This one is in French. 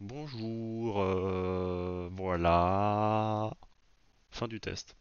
Bonjour, euh, voilà. Fin du test.